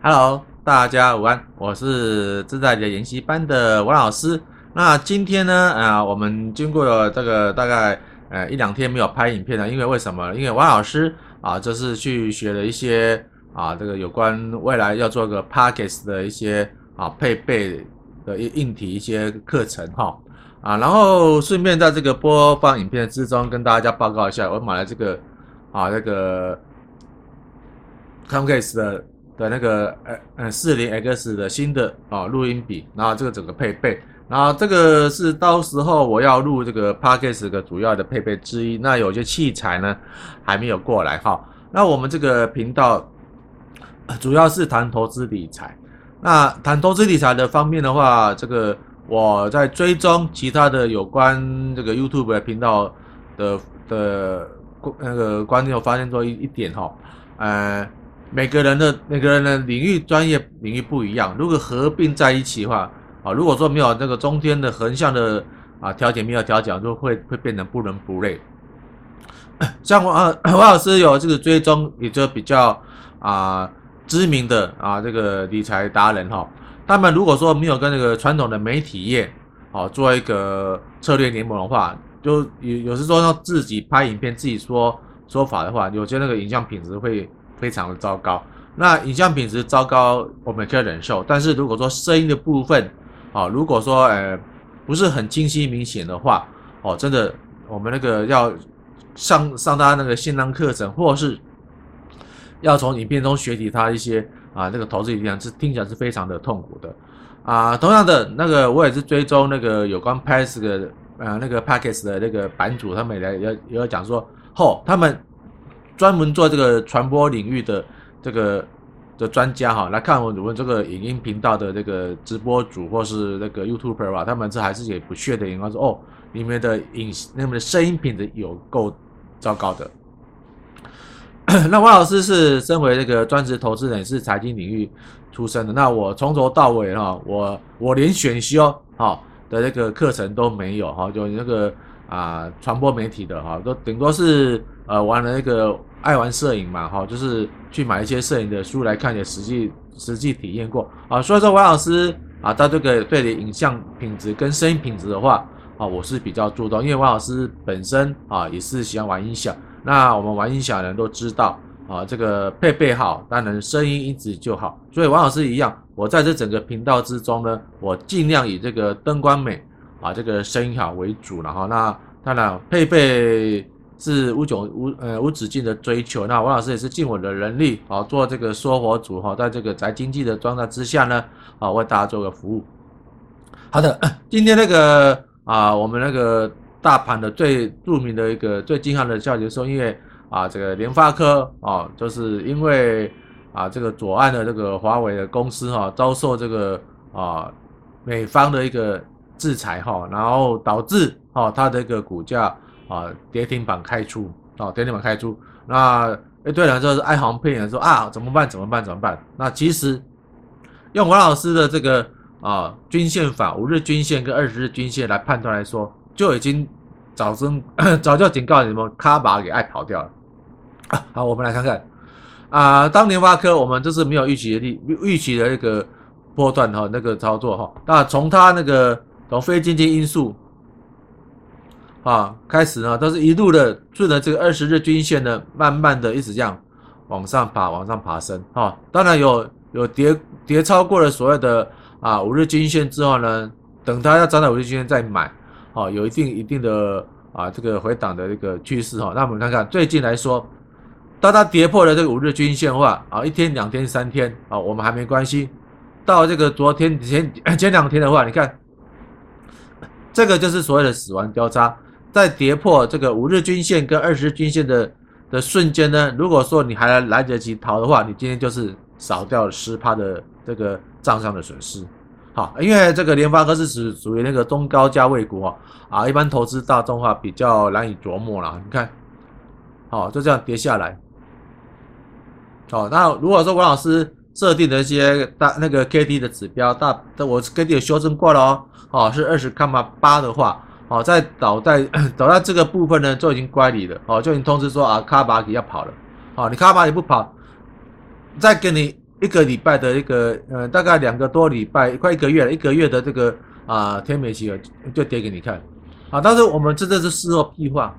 Hello，大家午安，我是自在的研习班的王老师。那今天呢，啊，我们经过了这个大概呃一两天没有拍影片了，因为为什么？因为王老师啊，就是去学了一些啊，这个有关未来要做个 Podcast 的一些啊配备的硬体一些课程哈啊，然后顺便在这个播放影片之中跟大家报告一下，我买了这个啊那个 Comcast 的。的那个呃呃四零 X 的新的啊录音笔，然后这个整个配备，然后这个是到时候我要录这个 Podcast 的主要的配备之一。那有些器材呢还没有过来哈。那我们这个频道主要是谈投资理财。那谈投资理财的方面的话，这个我在追踪其他的有关这个 YouTube 的频道的的那个观念，我发现说一一点哈，呃。每个人的每个人的领域专业领域不一样，如果合并在一起的话，啊，如果说没有那个中间的横向的啊调节没有调节，就会会变成不伦不类。像我啊，王老师有这个追踪，也就比较啊知名的啊这个理财达人哈，他们如果说没有跟那个传统的媒体业啊做一个策略联盟的话，就有有时说要自己拍影片自己说说法的话，有些那个影像品质会。非常的糟糕，那影像品质糟糕，我们可以忍受。但是如果说声音的部分，啊，如果说呃不是很清晰明显的话，哦，真的，我们那个要上上他那个线上课程，或是要从影片中学习他一些啊那个投资理念，是听起来是非常的痛苦的啊。同样的，那个我也是追踪那个有关 Pass 的呃那个 Podcast 的那个版主，他们也也也要讲说，吼，他们。专门做这个传播领域的这个的专家哈，来看我们这个影音频道的这个直播主或是那个 YouTuber 吧，他们这还是也不屑的眼光说哦，里面的影那么的声音品质有够糟糕的。那汪老师是身为这个专职投资人，是财经领域出身的，那我从头到尾哈，我我连选修哈的那个课程都没有哈，就那个啊传播媒体的哈，都顶多是呃玩了那个。爱玩摄影嘛，哈，就是去买一些摄影的书来看，也实际实际体验过啊。所以说，王老师啊，他这个对的影像品质跟声音品质的话啊，我是比较注重，因为王老师本身啊也是喜欢玩音响。那我们玩音响的人都知道啊，这个配备好，当然声音音质就好。所以王老师一样，我在这整个频道之中呢，我尽量以这个灯光美啊，这个声音好为主，然后那当然配备。是无穷无呃无止境的追求。那王老师也是尽我的能力啊，做这个说佛祖哈，在这个宅经济的状态之下呢，啊为大家做个服务。好的，今天那个啊，我们那个大盘的最著名的一个最惊撼的消息说，因为啊这个联发科啊，就是因为啊这个左岸的这个华为的公司哈，遭受这个啊美方的一个制裁哈，然后导致啊它的一个股价。啊，跌停板开出，啊，跌停板开出，那一堆人就是哀鸿遍野说啊，怎么办？怎么办？怎么办？那其实用王老师的这个啊均线法，五日均线跟二十日均线来判断来说，就已经早真 早就警告你们，卡把给爱跑掉了。好，我们来看看啊，当联发科我们就是没有预期的利预期的那个波段哈，那个操作哈，那从它那个从非经济因素。啊，开始呢，都是一路的顺着这个二十日均线呢，慢慢的一直这样往上爬，往上爬升。啊，当然有有跌跌超过了所谓的啊五日均线之后呢，等它要涨到五日均线再买，啊，有一定一定的啊这个回档的一个趋势哈。那我们看看最近来说，当它跌破了这个五日均线的话，啊，一天、两天、三天，啊，我们还没关系。到这个昨天前前两天的话，你看，这个就是所谓的死亡交叉。在跌破这个五日均线跟二十日均线的的瞬间呢，如果说你还来得及逃的话，你今天就是少掉了十趴的这个账上的损失。好，因为这个联发科是属属于那个中高价位股啊，一般投资大众化比较难以琢磨了。你看，好，就这样跌下来。好，那如果说王老师设定的一些大那个 K D 的指标大，我 K D 有修正过了哦，哦是二十卡码八的话。好，在倒在倒在这个部分呢，就已经乖离了。哦，就已经通知说啊，卡巴给要跑了。哦，你卡巴也不跑，再给你一个礼拜的一个呃，大概两个多礼拜，快一个月了，一个月的这个啊天美期就跌给你看啊。但是我们真的是事后屁话，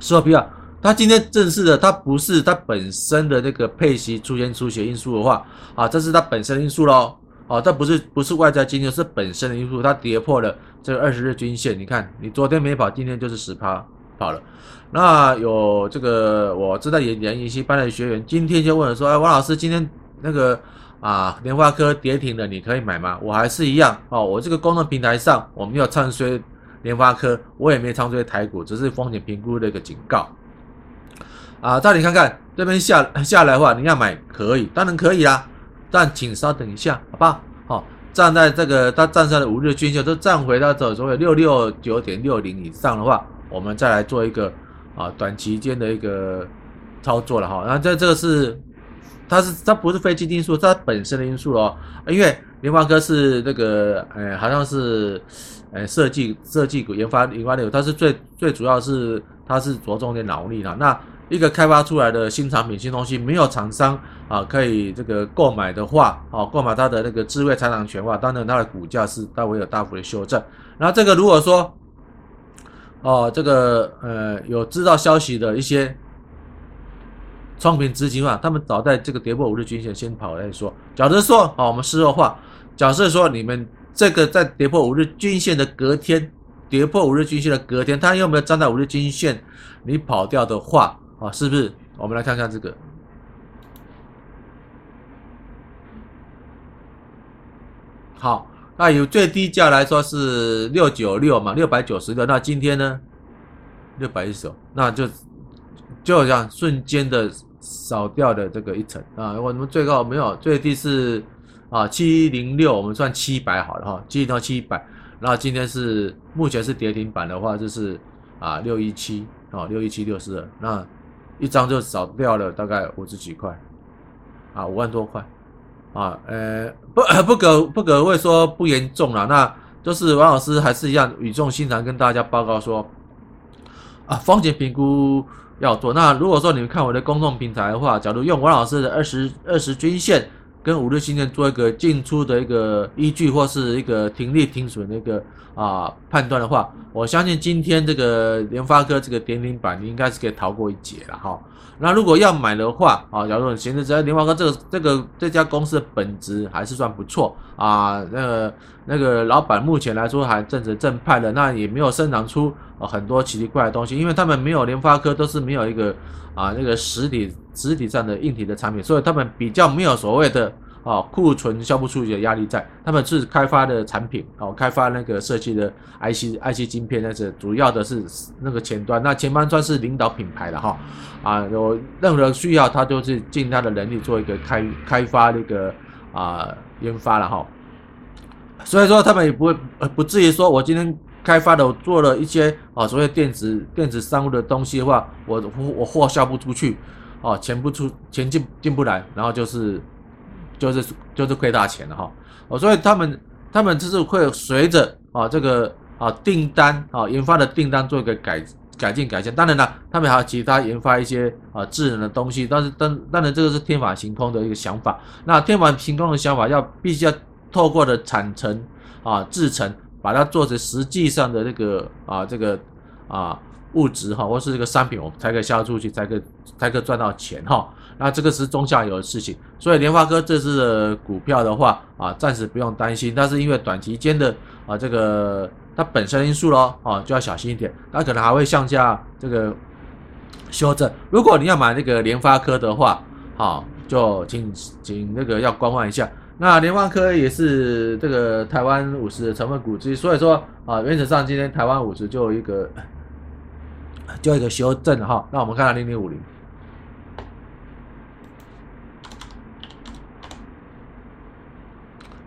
事后屁话。它今天正式的，它不是它本身的那个配息出现出血因素的话啊，这是它本身的因素喽。哦，这不是不是外在经济，是本身的因素，它跌破了这个二十日均线。你看，你昨天没跑，今天就是十趴跑了。那有这个我知道研研一些班的学员，今天就问了说：“哎，王老师，今天那个啊，联发科跌停了，你可以买吗？”我还是一样哦，我这个公众平台上我没有唱衰联发科，我也没唱衰台股，只是风险评估的一个警告。啊，再你看看这边下下来的话，你要买可以，当然可以啦。但请稍等一下，好不好？好，站在这个它站上的五日均线都站回到这所谓六六九点六零以上的话，我们再来做一个啊短期间的一个操作了哈。那这这个是它是它不是非基金因素，它本身的因素哦。因为联发科是那个呃好像是呃设计设计股研发研发的，它是最最主要是它是着重点脑力了。那一个开发出来的新产品、新东西，没有厂商啊可以这个购买的话，啊购买它的那个智慧财产权的话，当然它的股价是它会有大幅的修正。然后这个如果说，哦这个呃有知道消息的一些创品资金啊，他们早在这个跌破五日均线先跑来说。假如说啊我们事后话，假设说你们这个在跌破五日均线的隔天，跌破五日均线的隔天，它又没有站在五日均线，你跑掉的话？啊，是不是？我们来看看这个。好，那有最低价来说是六九六嘛，六百九十六。那今天呢，六百一十九，那就就这样瞬间的少掉的这个一层啊。我们最高没有，最低是啊七零六，我们算七百好了哈，七零到七百。那今天是目前是跌停板的话，就是啊六一七啊六一七六四二那。一张就少掉了大概五十几块，啊，五万多块，啊，呃，不不可不可谓说不严重了，那就是王老师还是一样语重心长跟大家报告说，啊，风险评估要做。那如果说你们看我的公众平台的话，假如用王老师的二十二十均线跟五日均线做一个进出的一个依据，或是一个停利停损的一个啊判断的话，我相信今天这个联发科这个跌停板，你应该是可以逃过一劫了哈。那如果要买的话啊，假如你现在在联发科这个这个这家公司的本质还是算不错啊，那个那个老板目前来说还正直正派的，那也没有生长出啊很多奇奇怪的东西，因为他们没有联发科都是没有一个啊那个实体实体上的硬体的产品，所以他们比较没有所谓的。啊，库存销不出去的压力在，他们是开发的产品，哦，开发那个设计的 IC IC 晶片，那是主要的是那个前端，那前端算是领导品牌的哈，啊，有任何需要，他就是尽他的能力做一个开开发那个啊研发了哈，所以说他们也不会不至于说我今天开发的我做了一些啊所谓电子电子商务的东西的话，我我货销不出去，哦，钱不出钱进进不来，然后就是。就是就是亏大钱了哈，哦，所以他们他们就是会随着啊这个啊订单啊研发的订单做一个改改进改善。当然了，他们还有其他研发一些啊智能的东西，但是当当然这个是天马行空的一个想法。那天马行空的想法要必须要透过的产程啊制程，把它做成实际上的那个啊这个啊物质哈，或是这个商品，我们才可以销出去，才可以才可以赚到钱哈。那这个是中下游的事情，所以联发科这支的股票的话啊，暂时不用担心。但是因为短期间的啊这个它本身因素咯啊，就要小心一点。它可能还会向下这个修正。如果你要买那个联发科的话，好，就请请那个要观望一下。那联发科也是这个台湾五十的成分股之一，所以说啊，原则上今天台湾五十就有一个就一个修正哈。那我们看看零零五零。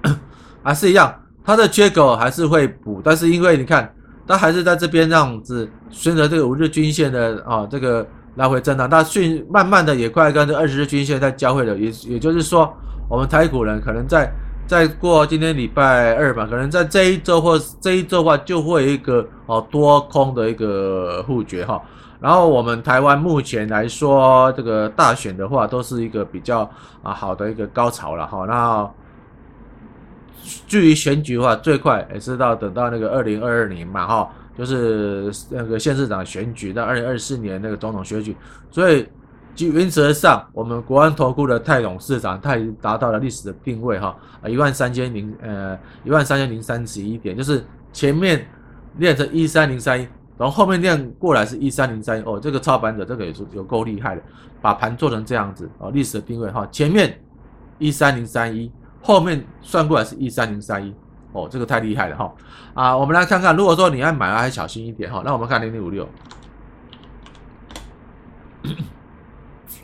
还是一样，它的缺口还是会补，但是因为你看，它还是在这边这样子，顺着这个五日均线的啊这个来回震荡，它迅慢慢的也快跟这二十日均线在交汇了，也也就是说，我们台股人可能在再过今天礼拜二吧，可能在这一周或这一周的话，就会一个哦多空的一个互决哈。然后我们台湾目前来说，这个大选的话，都是一个比较啊好的一个高潮了哈。那至于选举的话，最快也是到等到那个二零二二年嘛哈，就是那个县市长选举到二零二四年那个总统选举，所以。原则上，我们国安投顾的泰董事长，他已经达到了历史的定位哈，啊一万三千零呃一万三千零三十一点，就是前面练成一三零三一，然后后面练过来是一三零三一，哦，这个操盘者这个也是有够厉害的，把盘做成这样子哦，历史的定位哈，前面一三零三一，后面算过来是一三零三一，哦，这个太厉害了哈，啊，我们来看看，如果说你要买，还小心一点哈，那我们看零零五六。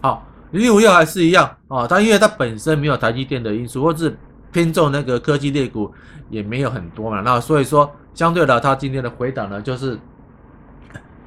好，零零五六还是一样啊，它因为它本身没有台积电的因素，或是偏重那个科技类股也没有很多嘛，那所以说相对的，它今天的回档呢，就是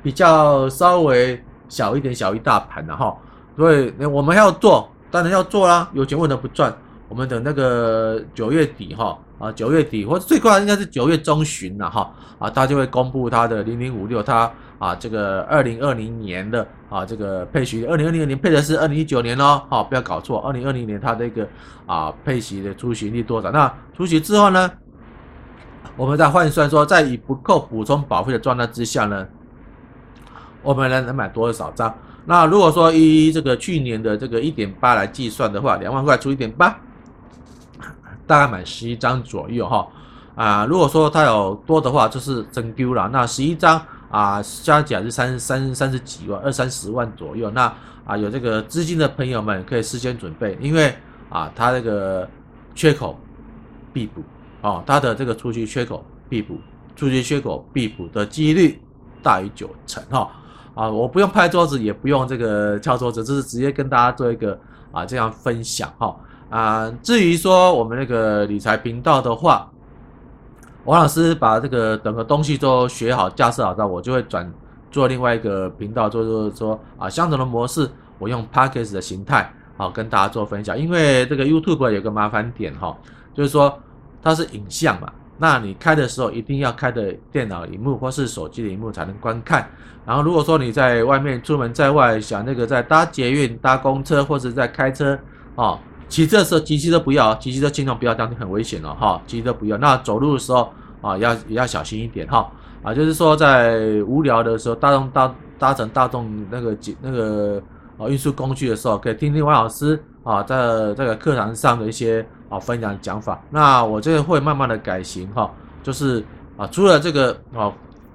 比较稍微小一点，小一大盘的哈，所以我们要做，当然要做啦，有钱为什么不赚？我们等那个九月底哈啊，九月底或者最快应该是九月中旬了哈啊，它就会公布它的零零五六它。啊，这个二零二零年的啊，这个配息，二零二零年配的是二零一九年哦，好，不要搞错，二零二零年它这个啊配息的出席率多少？那出席之后呢，我们再换算说，在以不扣补充保费的状态之下呢，我们能能买多少张？那如果说以这个去年的这个一点八来计算的话，两万块除一点八，大概买十一张左右哈。啊，如果说它有多的话，就是真丢了，那十一张。啊，加起来是三三三十几万，二三十万左右。那啊，有这个资金的朋友们可以事先准备，因为啊，它这个缺口必补哦，它的这个出去缺口必补，出去缺口必补的几率大于九成哈。啊，我不用拍桌子，也不用这个敲桌子，这是直接跟大家做一个啊这样分享哈。啊，至于说我们那个理财频道的话。王老师把这个整个东西都学好、架设好之后，我就会转做另外一个频道，做做说啊，相同的模式，我用 Podcast 的形态啊跟大家做分享。因为这个 YouTube 有个麻烦点哈，就是说它是影像嘛，那你开的时候一定要开的电脑萤幕或是手机的萤幕才能观看。然后如果说你在外面出门在外，想那个在搭捷运、搭公车或者在开车啊。骑车的时候，骑机车不要，骑机车尽量不要，这样很危险了哈。骑车不要，那走路的时候啊，要也要小心一点哈。啊，就是说在无聊的时候，大众搭搭乘大众那个那个啊运输工具的时候，可以听听王老师啊在这个课堂上的一些啊分享讲法。那我这个会慢慢的改型哈，就是啊除了这个啊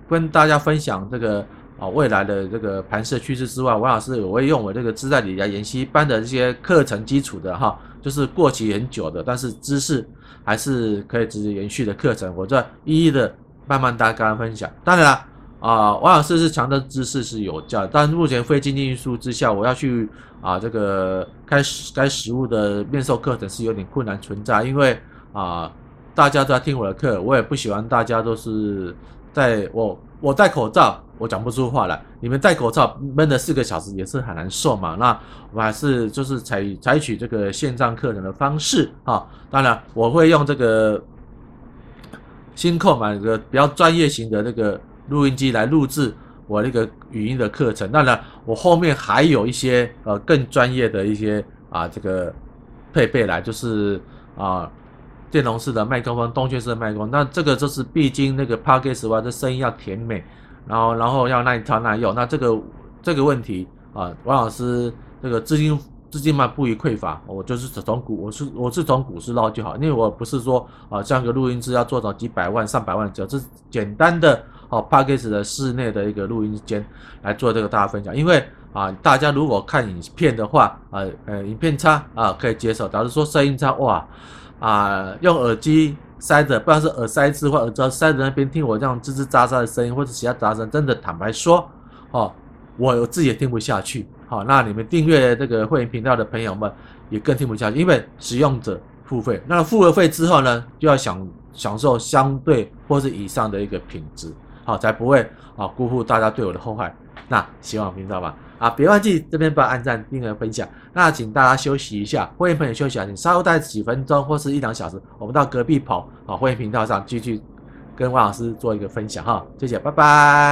跟大家分享这个。啊，未来的这个盘势趋势之外，王老师我会用我这个自在理财研习班的这些课程基础的哈，就是过期很久的，但是知识还是可以直接延续的课程，我再一一的慢慢大家分享。当然了，啊、王老师是强调知识是有价，但目前非经济因素之下，我要去啊这个开始该实物的面授课程是有点困难存在，因为啊大家都在听我的课，我也不喜欢大家都是在我我戴口罩。我讲不出话来，你们戴口罩闷了四个小时也是很难受嘛。那我还是就是采采取这个线上课程的方式啊。当然我会用这个新购买的比较专业型的那个录音机来录制我那个语音的课程。当然我后面还有一些呃更专业的一些啊这个配备来，就是啊电容式的麦克风、动圈式的麦克风。那这个就是毕竟那个 Podcast 话，这声音要甜美。然后，然后要耐操耐用，那这个这个问题啊，王老师这个资金资金嘛不予匮乏，我就是从股，我是我是从股市捞就好，因为我不是说啊，像个录音机要做到几百万上百万，只要是简单的哦 Podcast 的室内的一个录音间来做这个大家分享，因为啊，大家如果看影片的话，呃呃，影片差啊可以接受，假如说声音差哇啊，用耳机。塞着，不管是耳塞子或耳罩塞着那边听我这样吱吱喳喳的声音，或者其他杂声，真的坦白说，哦，我自己也听不下去。好，那你们订阅这个会员频道的朋友们也更听不下去，因为使用者付费，那付了费之后呢，就要享享受相对或是以上的一个品质，好，才不会啊辜负大家对我的厚爱。那希望频道吧。啊，别忘记这边不要按赞、订阅、分享。那请大家休息一下，会员朋友休息啊，你稍后待几分钟或是一两小时，我们到隔壁跑啊，会员频道上继续跟万老师做一个分享哈。谢谢，拜拜。